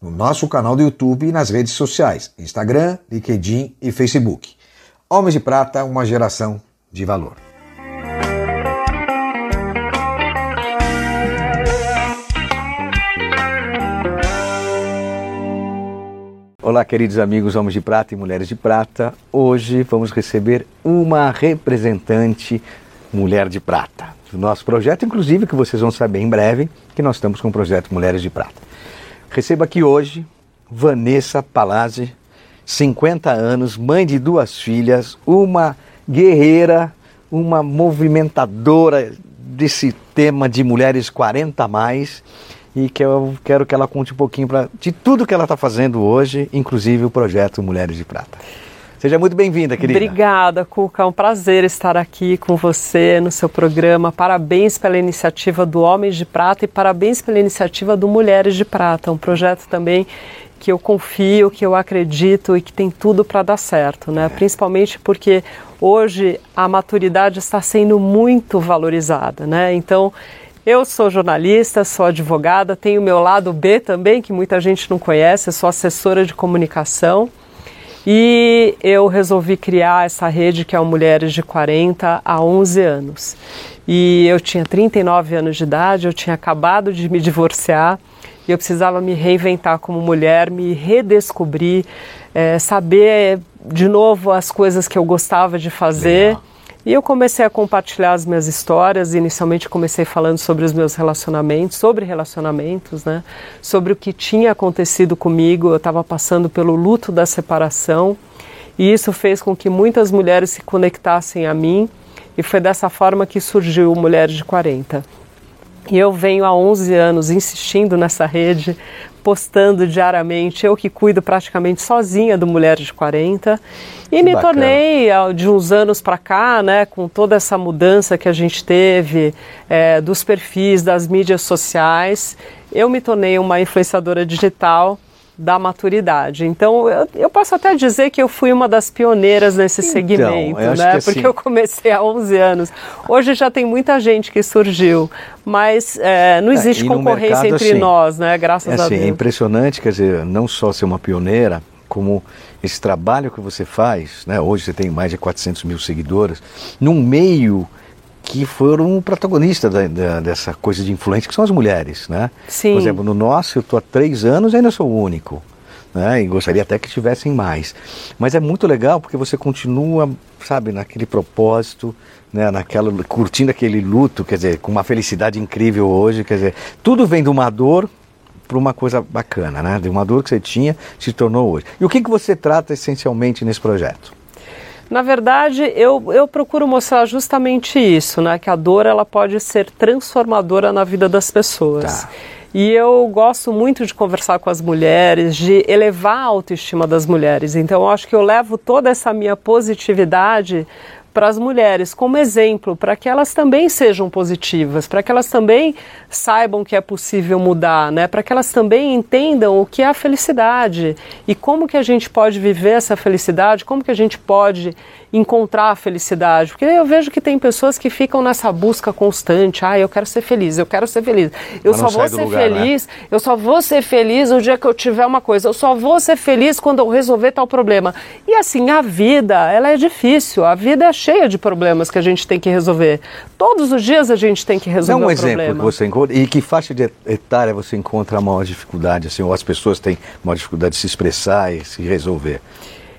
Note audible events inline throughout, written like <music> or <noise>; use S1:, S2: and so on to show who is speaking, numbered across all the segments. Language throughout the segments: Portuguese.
S1: no nosso canal do YouTube e nas redes sociais, Instagram, LinkedIn e Facebook. Homens de Prata, uma geração de valor. Olá, queridos amigos Homens de Prata e Mulheres de Prata. Hoje vamos receber uma representante Mulher de Prata do nosso projeto, inclusive que vocês vão saber em breve que nós estamos com o projeto Mulheres de Prata. Recebo aqui hoje Vanessa Palazzi, 50 anos, mãe de duas filhas, uma guerreira, uma movimentadora desse tema de mulheres 40 a mais e que eu quero que ela conte um pouquinho pra, de tudo que ela está fazendo hoje, inclusive o projeto Mulheres de Prata. Seja muito bem-vinda, querida.
S2: Obrigada, Cuca. É um prazer estar aqui com você no seu programa. Parabéns pela iniciativa do Homens de Prata e parabéns pela iniciativa do Mulheres de Prata, um projeto também que eu confio, que eu acredito e que tem tudo para dar certo, né? É. Principalmente porque hoje a maturidade está sendo muito valorizada, né? Então, eu sou jornalista, sou advogada, tenho o meu lado B também, que muita gente não conhece, eu sou assessora de comunicação. E eu resolvi criar essa rede que é o Mulheres de 40 a 11 anos. E eu tinha 39 anos de idade, eu tinha acabado de me divorciar e eu precisava me reinventar como mulher, me redescobrir, é, saber de novo as coisas que eu gostava de fazer. Legal. E eu comecei a compartilhar as minhas histórias. Inicialmente comecei falando sobre os meus relacionamentos, sobre relacionamentos, né? Sobre o que tinha acontecido comigo. Eu estava passando pelo luto da separação. E isso fez com que muitas mulheres se conectassem a mim. E foi dessa forma que surgiu Mulheres de 40. E eu venho há 11 anos insistindo nessa rede, postando diariamente, eu que cuido praticamente sozinha do Mulheres de 40. E que me bacana. tornei, de uns anos para cá, né, com toda essa mudança que a gente teve, é, dos perfis, das mídias sociais, eu me tornei uma influenciadora digital da maturidade. Então, eu, eu, posso até dizer que eu fui uma das pioneiras nesse então, segmento, né? Assim... Porque eu comecei há 11 anos. Hoje já tem muita gente que surgiu, mas é, não é, existe é, concorrência mercado, entre assim, nós, né? Graças
S1: é
S2: a
S1: assim,
S2: Deus.
S1: É impressionante, quer dizer, não só ser uma pioneira, como esse trabalho que você faz, né? Hoje você tem mais de 400 mil seguidoras, num meio que foram protagonistas da, da, dessa coisa de influência, que são as mulheres, né?
S2: Sim.
S1: Por exemplo, no nosso, eu estou há três anos e ainda sou o único. Né? E gostaria até que tivessem mais. Mas é muito legal porque você continua, sabe, naquele propósito, né? Naquela, curtindo aquele luto, quer dizer, com uma felicidade incrível hoje, quer dizer, tudo vem de uma dor para uma coisa bacana, né? De uma dor que você tinha se tornou hoje. E o que, que você trata essencialmente nesse projeto?
S2: Na verdade, eu, eu procuro mostrar justamente isso, né? Que a dor ela pode ser transformadora na vida das pessoas. Tá. E eu gosto muito de conversar com as mulheres, de elevar a autoestima das mulheres. Então, eu acho que eu levo toda essa minha positividade para as mulheres como exemplo, para que elas também sejam positivas, para que elas também saibam que é possível mudar, né? Para que elas também entendam o que é a felicidade e como que a gente pode viver essa felicidade, como que a gente pode encontrar a felicidade. Porque eu vejo que tem pessoas que ficam nessa busca constante. Ah, eu quero ser feliz, eu quero ser feliz. Eu só vou ser lugar, né? feliz, né? eu só vou ser feliz no dia que eu tiver uma coisa. Eu só vou ser feliz quando eu resolver tal problema. E assim, a vida, ela é difícil. A vida é cheia de problemas que a gente tem que resolver. Todos os dias a gente tem que resolver
S1: Dá um,
S2: um
S1: exemplo
S2: problema.
S1: que você encontra. E que faixa de etária você encontra a maior dificuldade? Assim, ou as pessoas têm maior dificuldade de se expressar e se resolver?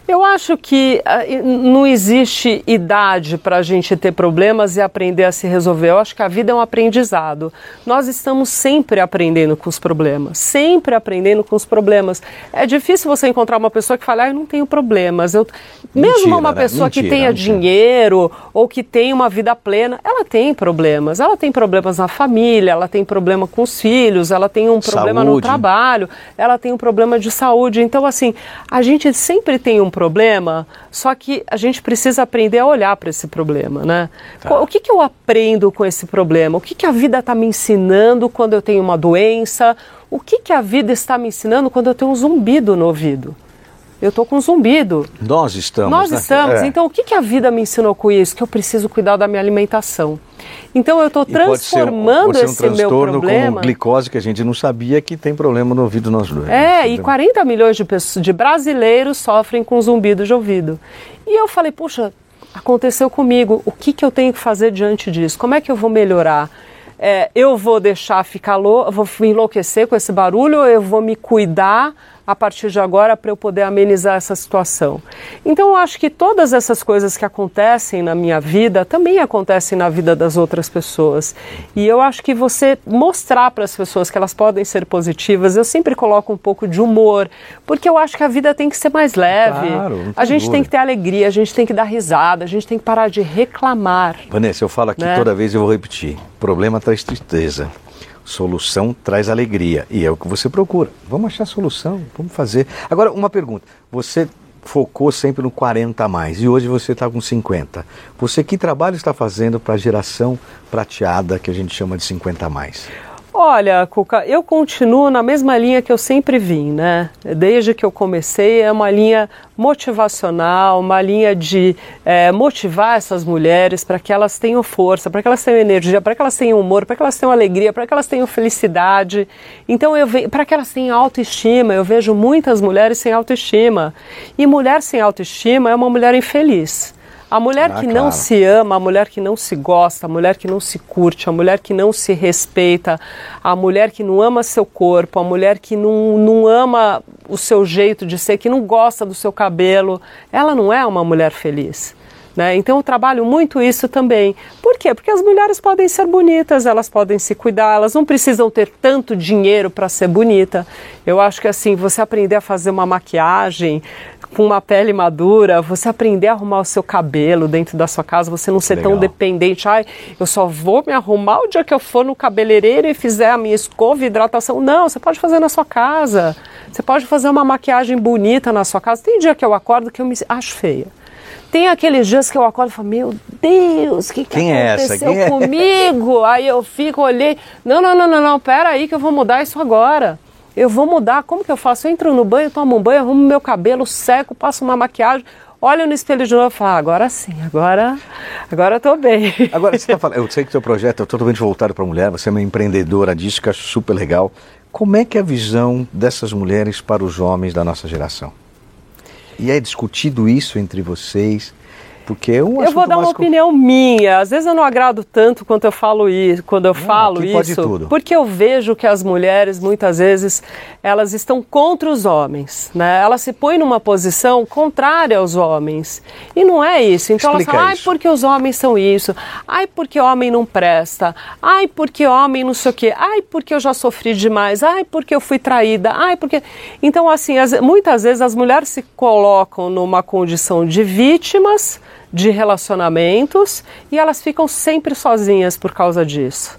S2: Eu acho que uh, não existe idade para a gente ter problemas e aprender a se resolver. Eu acho que a vida é um aprendizado. Nós estamos sempre aprendendo com os problemas, sempre aprendendo com os problemas. É difícil você encontrar uma pessoa que fale, ah, eu não tenho problemas. Eu... Mentira, Mesmo uma né? pessoa mentira, que tenha mentira. dinheiro ou que tenha uma vida plena, ela tem problemas. Ela tem problemas na família, ela tem problema com os filhos, ela tem um problema saúde. no trabalho, ela tem um problema de saúde. Então, assim, a gente sempre tem um problema, só que a gente precisa aprender a olhar para esse problema, né? Tá. O que, que eu aprendo com esse problema? O que, que a vida está me ensinando quando eu tenho uma doença? O que, que a vida está me ensinando quando eu tenho um zumbido no ouvido? Eu estou com zumbido.
S1: Nós estamos.
S2: Nós né? estamos. É. Então, o que, que a vida me ensinou com isso? Que eu preciso cuidar da minha alimentação. Então, eu estou transformando pode ser, pode ser um esse meu problema.
S1: Como glicose que a gente não sabia que tem problema no ouvido nós dois.
S2: É, e 40 milhões de, pessoas, de brasileiros sofrem com zumbido de ouvido. E eu falei, puxa, aconteceu comigo. O que, que eu tenho que fazer diante disso? Como é que eu vou melhorar? É, eu vou deixar ficar louco, vou enlouquecer com esse barulho, ou eu vou me cuidar a partir de agora para eu poder amenizar essa situação. Então eu acho que todas essas coisas que acontecem na minha vida também acontecem na vida das outras pessoas. E eu acho que você mostrar para as pessoas que elas podem ser positivas, eu sempre coloco um pouco de humor, porque eu acho que a vida tem que ser mais leve. Claro, a gente tem que ter alegria, a gente tem que dar risada, a gente tem que parar de reclamar.
S1: Vanessa, eu falo aqui né? toda vez e eu vou repetir. Problema traz tristeza. Solução traz alegria e é o que você procura. Vamos achar solução, vamos fazer. Agora, uma pergunta. Você focou sempre no 40 a mais e hoje você está com 50. Você que trabalho está fazendo para a geração prateada que a gente chama de 50 a mais?
S2: Olha, Cuca, eu continuo na mesma linha que eu sempre vim, né? Desde que eu comecei, é uma linha motivacional, uma linha de é, motivar essas mulheres para que elas tenham força, para que elas tenham energia, para que elas tenham humor, para que elas tenham alegria, para que elas tenham felicidade. Então, eu para que elas tenham autoestima, eu vejo muitas mulheres sem autoestima. E mulher sem autoestima é uma mulher infeliz. A mulher ah, que não se ama, a mulher que não se gosta, a mulher que não se curte, a mulher que não se respeita, a mulher que não ama seu corpo, a mulher que não, não ama o seu jeito de ser, que não gosta do seu cabelo, ela não é uma mulher feliz. Né? Então eu trabalho muito isso também. Por quê? Porque as mulheres podem ser bonitas, elas podem se cuidar, elas não precisam ter tanto dinheiro para ser bonita. Eu acho que assim, você aprender a fazer uma maquiagem, com uma pele madura, você aprender a arrumar o seu cabelo dentro da sua casa, você não ser Legal. tão dependente. Ai, eu só vou me arrumar o dia que eu for no cabeleireiro e fizer a minha escova e hidratação. Não, você pode fazer na sua casa. Você pode fazer uma maquiagem bonita na sua casa. Tem dia que eu acordo que eu me acho feia. Tem aqueles dias que eu acordo e falo, meu Deus, o que, que Quem aconteceu é comigo? É? Aí eu fico, olhei, não, não, não, não, não, pera aí que eu vou mudar isso agora eu vou mudar. Como que eu faço? Eu entro no banho, tomo um banho, arrumo meu cabelo, seco, passo uma maquiagem, olho no espelho de novo e falo, ah, agora sim, agora, agora tô bem. <laughs>
S1: Agora você tá falando, eu sei que seu projeto é totalmente voltado para a mulher, você é uma empreendedora disso, que acho super legal. Como é que é a visão dessas mulheres para os homens da nossa geração? E é discutido isso entre vocês? Porque é um
S2: Eu vou dar uma opinião minha. Às vezes eu não agrado tanto quanto eu falo isso, quando eu não, falo isso, porque eu vejo que as mulheres muitas vezes elas estão contra os homens, né? Elas se põem numa posição contrária aos homens. E não é isso. Então Explica elas falam: "Ai, porque os homens são isso. Ai, porque homem não presta. Ai, porque homem não sei o quê. Ai, porque eu já sofri demais. Ai, porque eu fui traída. Ai, porque Então assim, as, muitas vezes as mulheres se colocam numa condição de vítimas de relacionamentos e elas ficam sempre sozinhas por causa disso.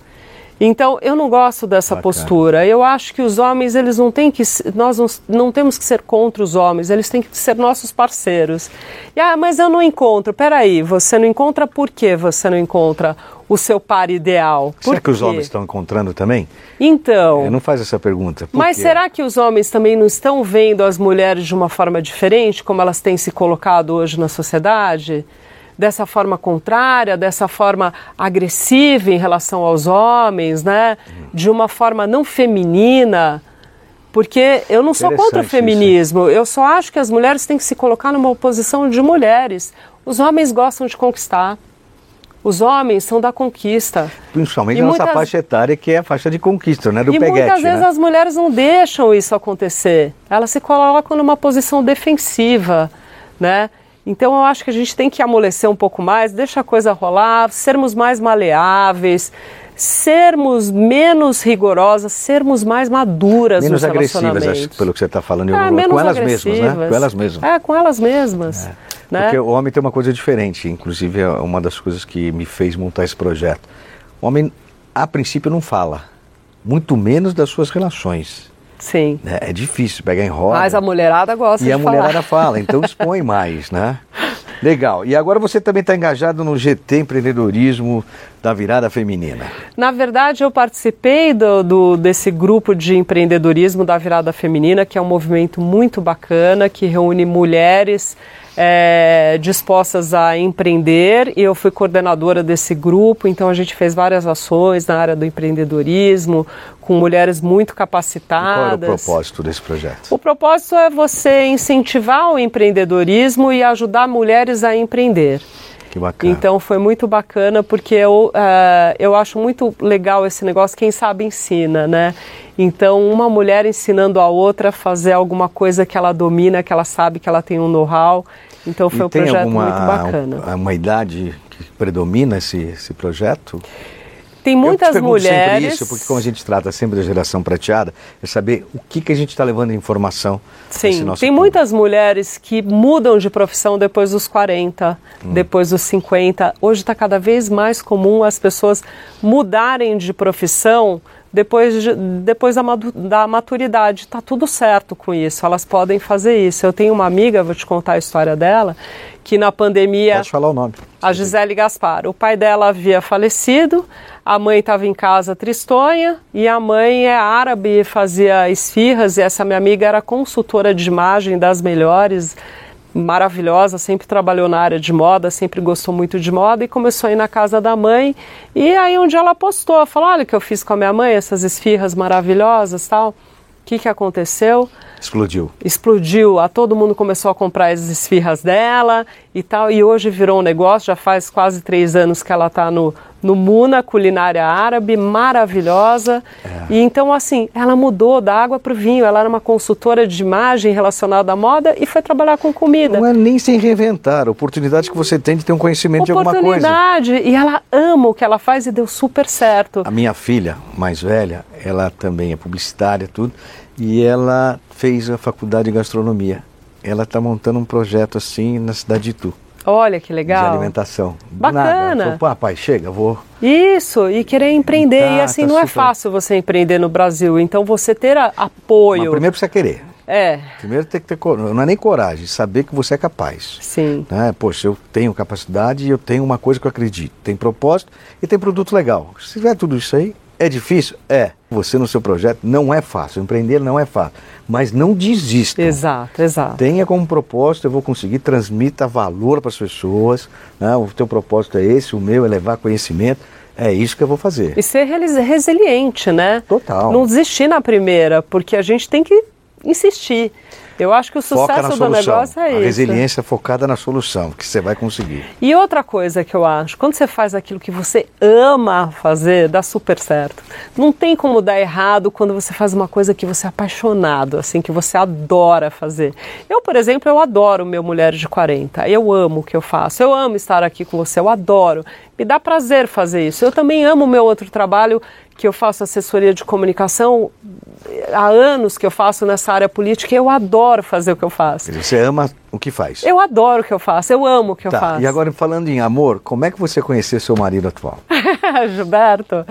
S2: Então, eu não gosto dessa Bacana. postura. Eu acho que os homens, eles não têm que. Nós não, não, temos que ser contra os homens, eles têm que ser nossos parceiros. E, ah, mas eu não encontro. Peraí, você não encontra por que você não encontra o seu par ideal?
S1: Por será que os homens estão encontrando também?
S2: Então.
S1: Eu não faz essa pergunta.
S2: Mas quê? será que os homens também não estão vendo as mulheres de uma forma diferente, como elas têm se colocado hoje na sociedade? Dessa forma contrária, dessa forma agressiva em relação aos homens, né? De uma forma não feminina. Porque eu não sou contra o feminismo, isso. eu só acho que as mulheres têm que se colocar numa posição de mulheres. Os homens gostam de conquistar. Os homens são da conquista.
S1: Principalmente e nessa muitas... faixa etária que é a faixa de conquista, né? Do
S2: e
S1: peguete,
S2: muitas vezes
S1: né?
S2: as mulheres não deixam isso acontecer. Elas se colocam numa posição defensiva né? Então eu acho que a gente tem que amolecer um pouco mais, deixa a coisa rolar, sermos mais maleáveis, sermos menos rigorosas, sermos mais maduras
S1: menos
S2: nos
S1: agressivas, acho, pelo que você está falando,
S2: é,
S1: com elas mesmas, né? Com elas mesmas.
S2: É, com elas mesmas. É. Né?
S1: Porque o homem tem uma coisa diferente, inclusive é uma das coisas que me fez montar esse projeto. O homem, a princípio, não fala, muito menos das suas relações.
S2: Sim.
S1: É, é difícil pegar em roda.
S2: Mas a mulherada gosta
S1: e
S2: de
S1: falar. E a mulherada fala, então expõe mais, né? Legal. E agora você também está engajado no GT Empreendedorismo da Virada Feminina.
S2: Na verdade, eu participei do, do, desse grupo de empreendedorismo da Virada Feminina, que é um movimento muito bacana, que reúne mulheres é, dispostas a empreender e eu fui coordenadora desse grupo, então a gente fez várias ações na área do empreendedorismo, com mulheres muito capacitadas. E qual era
S1: o propósito desse projeto?
S2: O propósito é você incentivar o empreendedorismo e ajudar mulheres a empreender.
S1: Que bacana.
S2: Então foi muito bacana porque eu, uh, eu acho muito legal esse negócio, quem sabe ensina, né? Então uma mulher ensinando a outra a fazer alguma coisa que ela domina, que ela sabe que ela tem um know-how. Então foi e um projeto alguma, muito bacana.
S1: Uma idade que predomina esse, esse projeto?
S2: Tem muitas
S1: eu te
S2: mulheres.
S1: Sempre isso, porque como a gente trata sempre da geração prateada, é saber o que, que a gente está levando de informação.
S2: Sim, tem público. muitas mulheres que mudam de profissão depois dos 40, hum. depois dos 50. Hoje está cada vez mais comum as pessoas mudarem de profissão depois, de, depois da, da maturidade. Está tudo certo com isso, elas podem fazer isso. Eu tenho uma amiga, vou te contar a história dela, que na pandemia.
S1: Pode falar o nome.
S2: A Gisele Gaspar. O pai dela havia falecido, a mãe estava em casa tristonha e a mãe é árabe, fazia esfirras e essa minha amiga era consultora de imagem das melhores maravilhosa, sempre trabalhou na área de moda, sempre gostou muito de moda e começou a ir na casa da mãe. E aí um dia ela postou, falou: "Olha o que eu fiz com a minha mãe, essas esfirras maravilhosas, tal". O que que aconteceu?
S1: Explodiu.
S2: Explodiu. A todo mundo começou a comprar as esfirras dela e tal. E hoje virou um negócio. Já faz quase três anos que ela está no, no Muna Culinária Árabe, maravilhosa. É. E então, assim, ela mudou da água para o vinho. Ela era uma consultora de imagem relacionada à moda e foi trabalhar com comida.
S1: Não é nem sem reinventar. A oportunidade que você tem de ter um conhecimento de alguma coisa.
S2: Oportunidade. E ela ama o que ela faz e deu super certo.
S1: A minha filha mais velha, ela também é publicitária, tudo e ela fez a faculdade de gastronomia. Ela está montando um projeto assim na cidade de Itu.
S2: Olha que legal.
S1: De alimentação.
S2: Bacana.
S1: Falou, chega, vou.
S2: Isso, e querer empreender. Tá, e assim, tá não é super... é fácil você empreender no Brasil. Então você ter a, apoio. Mas
S1: primeiro precisa querer.
S2: É.
S1: Primeiro tem que ter não é nem coragem, saber que você é capaz.
S2: Sim.
S1: Né? Poxa, eu tenho capacidade e eu tenho uma coisa que eu acredito. Tem propósito e tem produto legal. Se tiver tudo isso aí, é difícil? É. Você no seu projeto não é fácil, empreender não é fácil, mas não desista.
S2: Exato, exato.
S1: Tenha como propósito, eu vou conseguir, transmita valor para as pessoas, né? o teu propósito é esse, o meu é levar conhecimento, é isso que eu vou fazer.
S2: E ser resiliente, né?
S1: Total.
S2: Não desistir na primeira, porque a gente tem que insistir. Eu acho que o sucesso do negócio é a isso.
S1: A resiliência focada na solução, que você vai conseguir.
S2: E outra coisa que eu acho, quando você faz aquilo que você ama fazer, dá super certo. Não tem como dar errado quando você faz uma coisa que você é apaixonado, assim, que você adora fazer. Eu, por exemplo, eu adoro meu Mulher de 40. Eu amo o que eu faço. Eu amo estar aqui com você, eu adoro. Me dá prazer fazer isso. Eu também amo o meu outro trabalho, que eu faço assessoria de comunicação há anos que eu faço nessa área política e eu adoro fazer o que eu faço.
S1: Você ama o que faz?
S2: Eu adoro o que eu faço, eu amo o que tá. eu faço.
S1: E agora, falando em amor, como é que você conheceu seu marido atual? <laughs>
S2: Gilberto.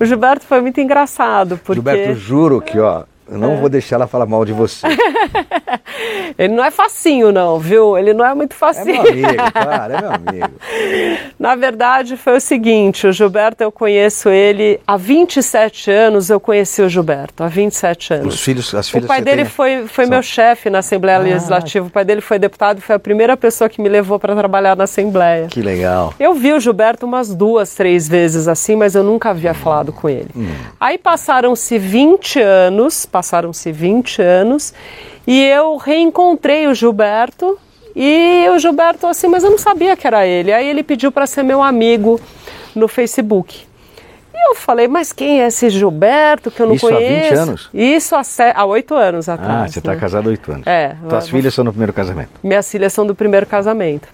S2: O Gilberto foi muito engraçado, porque...
S1: Gilberto, juro que, ó, eu não é. vou deixar ela falar mal de você. <laughs>
S2: ele não é facinho, não, viu? Ele não é muito facinho.
S1: É meu amigo, claro, é meu amigo. <laughs>
S2: Na verdade, foi o seguinte: o Gilberto, eu conheço ele há 27 anos. Eu conheci o Gilberto há 27 anos.
S1: Os filhos, as filhas
S2: O pai dele
S1: tem...
S2: foi, foi São... meu chefe na Assembleia ah. Legislativa. O pai dele foi deputado e foi a primeira pessoa que me levou para trabalhar na Assembleia.
S1: Que legal.
S2: Eu vi o Gilberto umas duas, três vezes assim, mas eu nunca havia falado com ele. Hum. Aí passaram-se 20 anos passaram-se 20 anos, e eu reencontrei o Gilberto, e o Gilberto assim, mas eu não sabia que era ele. Aí ele pediu para ser meu amigo no Facebook. E Eu falei, mas quem é esse Gilberto que eu não
S1: Isso há
S2: conheço?
S1: 20 anos?
S2: Isso há, se... há 8 anos atrás.
S1: Ah, você está
S2: né?
S1: casado há oito anos.
S2: É.
S1: Tuas
S2: eu-
S1: filhas são no primeiro casamento.
S2: Minhas filhas são do primeiro casamento.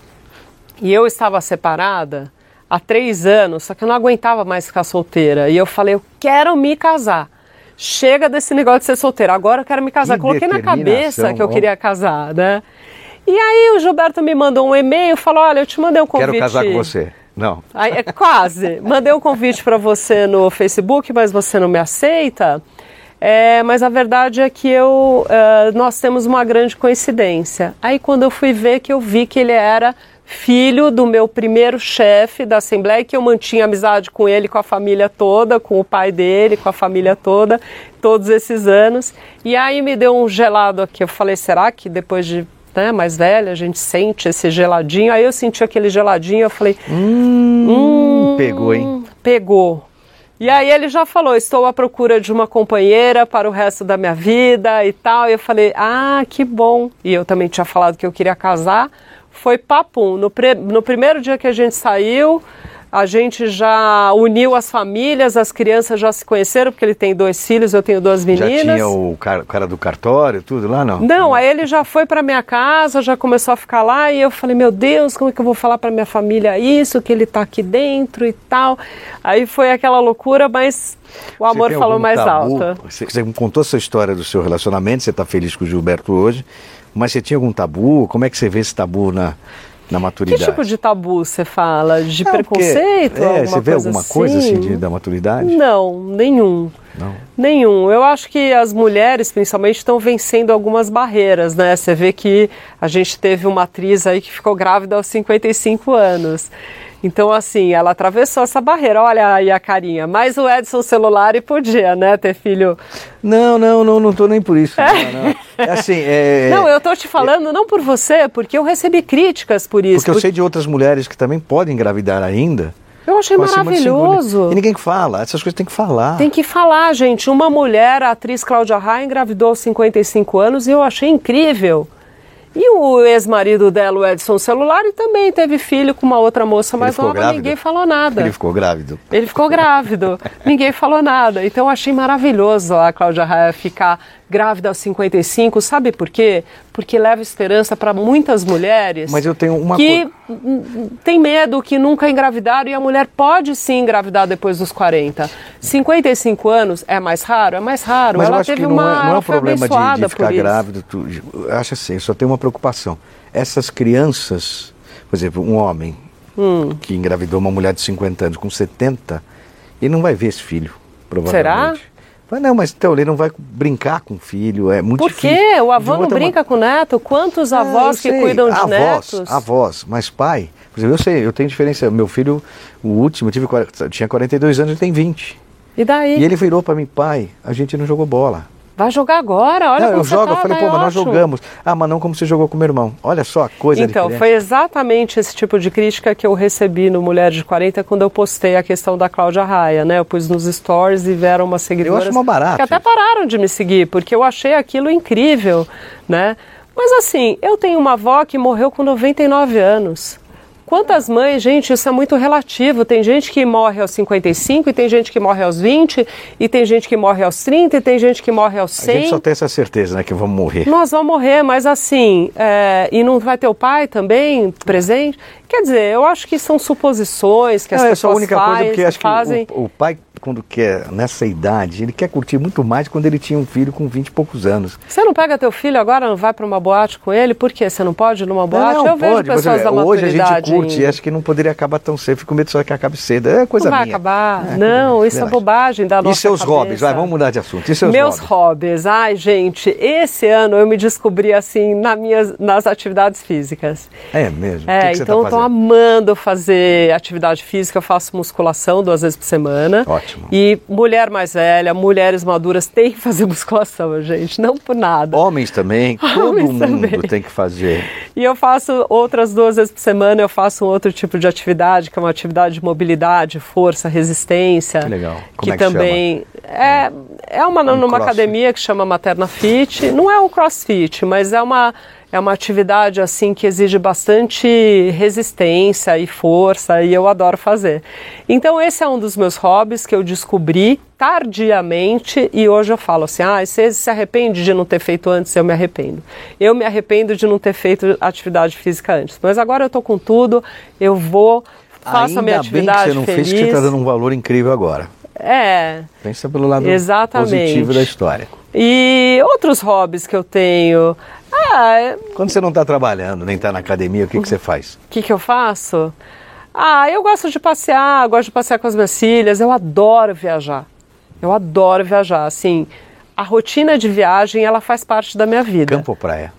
S2: E eu estava separada há três anos, só que eu não aguentava mais ficar solteira. E eu falei, eu quero me casar. Chega desse negócio de ser solteira, agora eu quero me casar.
S1: Que
S2: Coloquei na cabeça que eu
S1: ó.
S2: queria casar, né? E aí o Gilberto me mandou um e-mail, falou, olha, eu te mandei um convite.
S1: Quero casar com você. Não.
S2: Aí, é, quase. <laughs> Mandei um convite para você no Facebook, mas você não me aceita. É, mas a verdade é que eu, é, nós temos uma grande coincidência. Aí quando eu fui ver que eu vi que ele era filho do meu primeiro chefe da Assembleia, que eu mantinha amizade com ele, com a família toda, com o pai dele, com a família toda, todos esses anos. E aí me deu um gelado aqui. Eu falei, será que depois de né, mais velha a gente sente esse geladinho? Aí eu senti aquele geladinho, eu falei,
S1: Hum, pegou, hein?
S2: Pegou. E aí ele já falou, estou à procura de uma companheira para o resto da minha vida e tal. E eu falei, ah, que bom. E eu também tinha falado que eu queria casar. Foi papum. No, pre- no primeiro dia que a gente saiu, a gente já uniu as famílias, as crianças já se conheceram, porque ele tem dois filhos, eu tenho duas
S1: Já
S2: meninas.
S1: tinha o cara, o cara do cartório, tudo lá, não?
S2: Não, aí ele já foi para minha casa, já começou a ficar lá e eu falei, meu Deus, como é que eu vou falar para minha família isso, que ele tá aqui dentro e tal. Aí foi aquela loucura, mas o amor falou mais
S1: tabu?
S2: alto.
S1: Você, você contou essa história do seu relacionamento, você está feliz com o Gilberto hoje, mas você tinha algum tabu? Como é que você vê esse tabu na, na
S2: Que
S1: maturidade?
S2: tipo de tabu você fala? De
S1: Não, porque-
S2: preconceito?
S1: É,
S2: alguma
S1: você vê
S2: coisa
S1: alguma coisa assim de,
S2: assim?
S1: da maturidade?
S2: Não, nenhum.
S1: Não.
S2: Nenhum. Eu acho que as mulheres, principalmente, estão vencendo algumas barreiras, né? Você vê que a gente teve uma atriz aí que ficou grávida aos 55 anos. Então, assim, ela atravessou essa barreira. Olha aí a carinha. Mas o Edson celular e podia, né? Ter filho.
S1: Não, não, não, não tô nem por isso. Não, não. É assim, <laughs> é,
S2: Não, eu tô te falando não por você, porque eu recebi críticas por isso.
S1: porque eu sei de outras mulheres que também podem engravidar ainda.
S2: Eu achei maravilhoso.
S1: E ninguém fala, essas coisas tem que falar.
S2: Tem que falar, gente. Uma mulher, a atriz Cláudia Raia, engravidou aos 55 anos e eu achei incrível. E o ex-marido dela, o Edson Celulari, também teve filho com uma outra moça mais nova,
S1: grávido?
S2: ninguém falou nada.
S1: Ele ficou grávido.
S2: Ele ficou grávido, <laughs> ninguém falou nada. Então eu achei maravilhoso a Cláudia Raia ficar grávida aos 55. Sabe por quê? Porque leva esperança para muitas mulheres
S1: Mas eu tenho uma
S2: que
S1: co-
S2: tem medo, que nunca engravidaram e a mulher pode sim engravidar depois dos 40. 55 anos é mais raro? É mais raro.
S1: Mas eu
S2: ela
S1: acho
S2: teve
S1: que não
S2: uma.
S1: é, não é um problema de, de ficar grávido. tu- eu acho assim, eu só tenho uma preocupação. Essas crianças, por exemplo, um homem
S2: Hum.
S1: que engravidou uma mulher de 50 anos com 70, ele não vai ver esse filho, provavelmente. Mas não, mas então ele não vai brincar com o filho, é muito
S2: Por
S1: difícil.
S2: quê? O avô não brinca com o neto? Quantos
S1: Ah,
S2: avós
S1: eu
S2: que cuidam de
S1: avós,
S2: netos?
S1: Avós, mas pai. Por exemplo, eu sei, eu tenho diferença. Meu filho, o último, eu tive, quar- tinha 42 anos, ele tem 20.
S2: E daí?
S1: E ele virou para mim, pai, a gente não jogou bola.
S2: Vai jogar agora? Olha
S1: não, eu jogo,
S2: tá,
S1: eu falei, pô, mas nós jogamos. Ah, mas não como você jogou com meu irmão. Olha só a coisa
S2: Então,
S1: diferente.
S2: foi exatamente esse tipo de crítica que eu recebi no Mulher de 40 quando eu postei a questão da Cláudia Raia, né? Eu pus nos stories e vieram umas seguidoras
S1: Eu acho mó barato
S2: que até pararam de me seguir, porque eu achei aquilo incrível, né? Mas assim, eu tenho uma avó que morreu com 99 anos. Quantas mães, gente, isso é muito relativo. Tem gente que morre aos 55, e tem gente que morre aos 20, e tem gente que morre aos 30, e tem gente que morre aos
S1: A
S2: 100.
S1: gente só tem essa certeza, né, que vamos morrer.
S2: Nós vamos morrer, mas assim, é, e não vai ter o pai também presente? Quer dizer, eu acho que são suposições que as
S1: Não, é só a
S2: pessoas
S1: única
S2: faz-
S1: coisa porque acho
S2: fazem.
S1: que o, o pai, quando quer, nessa idade, ele quer curtir muito mais quando ele tinha um filho com 20 e poucos anos.
S2: Você não pega teu filho agora, não vai para uma boate com ele? Por quê? Você não pode ir numa boate?
S1: não,
S2: eu vejo
S1: pode, mas,
S2: pessoas
S1: é,
S2: da
S1: Hoje a gente curte e acho que não poderia acabar tão cedo. Fico com medo só que acabe cedo. É coisa
S2: Não vai
S1: minha.
S2: acabar.
S1: É,
S2: não, isso é bobagem da nossa
S1: E seus
S2: cabeça.
S1: hobbies? Vai, vamos mudar de assunto. E seus
S2: Meus
S1: hobbies?
S2: hobbies. Ai, gente, esse ano eu me descobri assim na minhas, nas atividades físicas.
S1: É mesmo?
S2: É,
S1: que, que você
S2: então
S1: tá
S2: eu tô amando fazer atividade física, eu faço musculação duas vezes por semana.
S1: Ótimo.
S2: E mulher mais velha, mulheres maduras têm que fazer <laughs> musculação, gente, não por nada.
S1: Homens também, <laughs> todo
S2: Homens
S1: mundo
S2: também.
S1: tem que fazer.
S2: E eu faço outras duas vezes por semana, eu faço um outro tipo de atividade, que é uma atividade de mobilidade, força, resistência.
S1: Que legal.
S2: Como que, é que também chama? é é uma um numa academia que chama Materna Fit. Não é um CrossFit, mas é uma é uma atividade assim que exige bastante resistência e força e eu adoro fazer. Então esse é um dos meus hobbies que eu descobri tardiamente e hoje eu falo assim: "Ah, você se arrepende de não ter feito antes?" Eu me arrependo. Eu me arrependo de não ter feito atividade física antes. Mas agora eu tô com tudo, eu vou faço
S1: Ainda
S2: a minha atividade
S1: bem que você não
S2: feliz.
S1: fez que você está dando um valor incrível agora.
S2: É.
S1: Pensa pelo lado
S2: Exatamente.
S1: positivo da história.
S2: E outros hobbies que eu tenho. Ah, é,
S1: Quando você não está trabalhando, nem está na academia, o que, que você faz?
S2: o que, que eu faço? Ah, eu gosto de passear, gosto de passear com as minhas filhas, eu adoro viajar. Eu adoro viajar, assim, a rotina de viagem, ela faz parte da minha vida.
S1: Campo ou praia?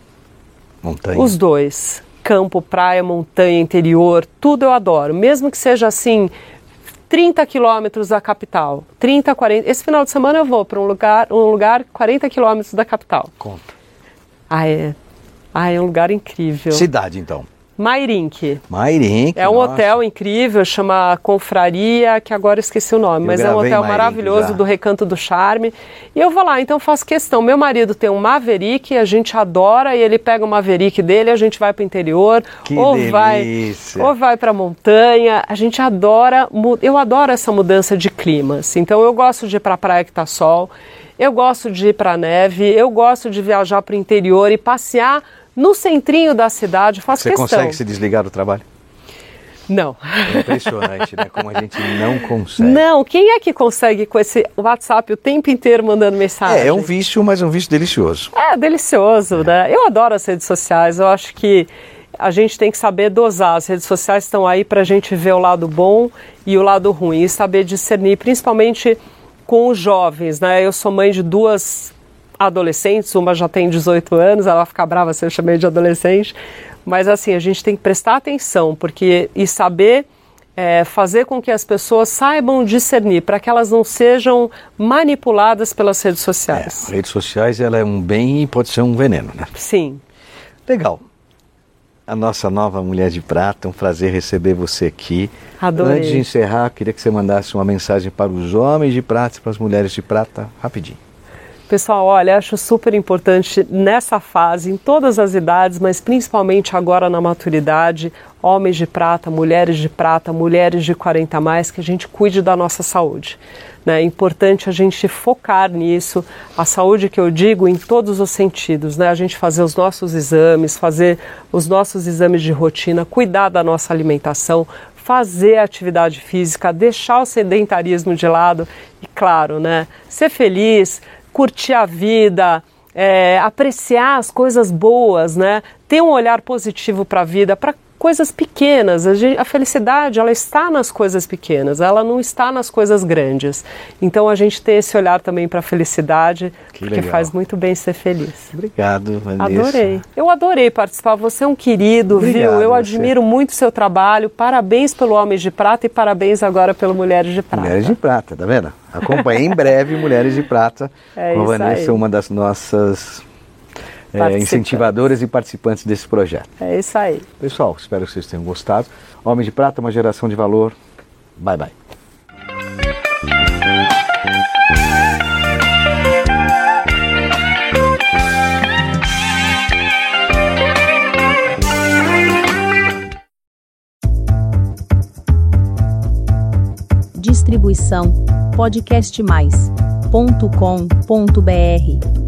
S1: Montanha?
S2: Os dois. Campo, praia, montanha, interior, tudo eu adoro. Mesmo que seja assim, 30 quilômetros da capital. 30, 40. Esse final de semana eu vou para um lugar, um lugar 40 quilômetros da capital.
S1: Conta.
S2: Ah, é. Ah, é um lugar incrível.
S1: Cidade, então.
S2: Mairink.
S1: Mairink.
S2: É um
S1: nossa.
S2: hotel incrível, chama Confraria, que agora eu esqueci o nome,
S1: Eu
S2: mas é um hotel maravilhoso
S1: já.
S2: do Recanto do Charme. E eu vou lá, então faço questão. Meu marido tem um Maverick, a gente adora, e ele pega o Maverick dele, a gente vai para o interior,
S1: Que
S2: ou vai, ou vai para montanha. A gente adora, eu adoro essa mudança de climas. Então eu gosto de ir para a praia que tá sol, eu gosto de ir para a neve, eu gosto de viajar para o interior e passear no centrinho da cidade. Faço
S1: Você
S2: questão.
S1: consegue se desligar do trabalho?
S2: Não.
S1: É impressionante, né? Como a gente não consegue.
S2: Não, quem é que consegue com esse WhatsApp o tempo inteiro mandando mensagem?
S1: É, é um vício, mas é um vício delicioso.
S2: É delicioso, né? Eu adoro as redes sociais. Eu acho que a gente tem que saber dosar. As redes sociais estão aí para a gente ver o lado bom e o lado ruim e saber discernir, principalmente com os jovens, né? Eu sou mãe de duas adolescentes, uma já tem 18 anos, ela vai ficar brava se eu chamei de adolescente, mas assim, a gente tem que prestar atenção porque e saber é, fazer com que as pessoas saibam discernir para que elas não sejam manipuladas pelas redes
S1: É,
S2: sociais.
S1: redes sociais, ela é um bem e pode ser um veneno, né?
S2: Sim.
S1: Legal. A nossa nova Mulher de Prata, um prazer receber você aqui.
S2: Adorei.
S1: Antes de encerrar, queria que você mandasse uma mensagem para os homens de prata e para as mulheres de prata, rapidinho.
S2: Pessoal, olha, acho super importante nessa fase, em todas as idades, mas principalmente agora na maturidade, homens de prata, mulheres de prata, mulheres de 40 a mais, que a gente cuide da nossa saúde. né? É importante a gente focar nisso, a saúde que eu digo em todos os sentidos, né? A gente fazer os nossos exames, fazer os nossos exames de rotina, cuidar da nossa alimentação, fazer atividade física, deixar o sedentarismo de lado e, claro, né? Ser feliz, curtir a vida, é, apreciar as coisas boas, né? Ter um olhar positivo para a vida, para coisas pequenas. A, felicidade ela está nas coisas pequenas, ela não está nas coisas grandes. Então a gente ter esse olhar também para a felicidade,
S1: Que
S2: porque
S1: legal.
S2: faz muito bem ser feliz.
S1: Obrigado, Vanessa.
S2: Adorei. Eu adorei participar. Você é um querido,
S1: Obrigado,
S2: viu? Eu
S1: você.
S2: admiro muito o seu trabalho. Parabéns pelo Homens de Prata e parabéns agora pelo Mulheres de Prata.
S1: Mulheres de Prata, tá vendo? Acompanhe em breve Mulheres de Prata <laughs>
S2: É
S1: com a Vanessa,
S2: aí.
S1: uma das nossas é, incentivadoras e participantes desse projeto.
S2: É isso aí.
S1: Pessoal, espero que vocês tenham gostado. Homem de Prata, uma geração de valor. Bye, bye.
S3: Distribuição podcastmais.com.br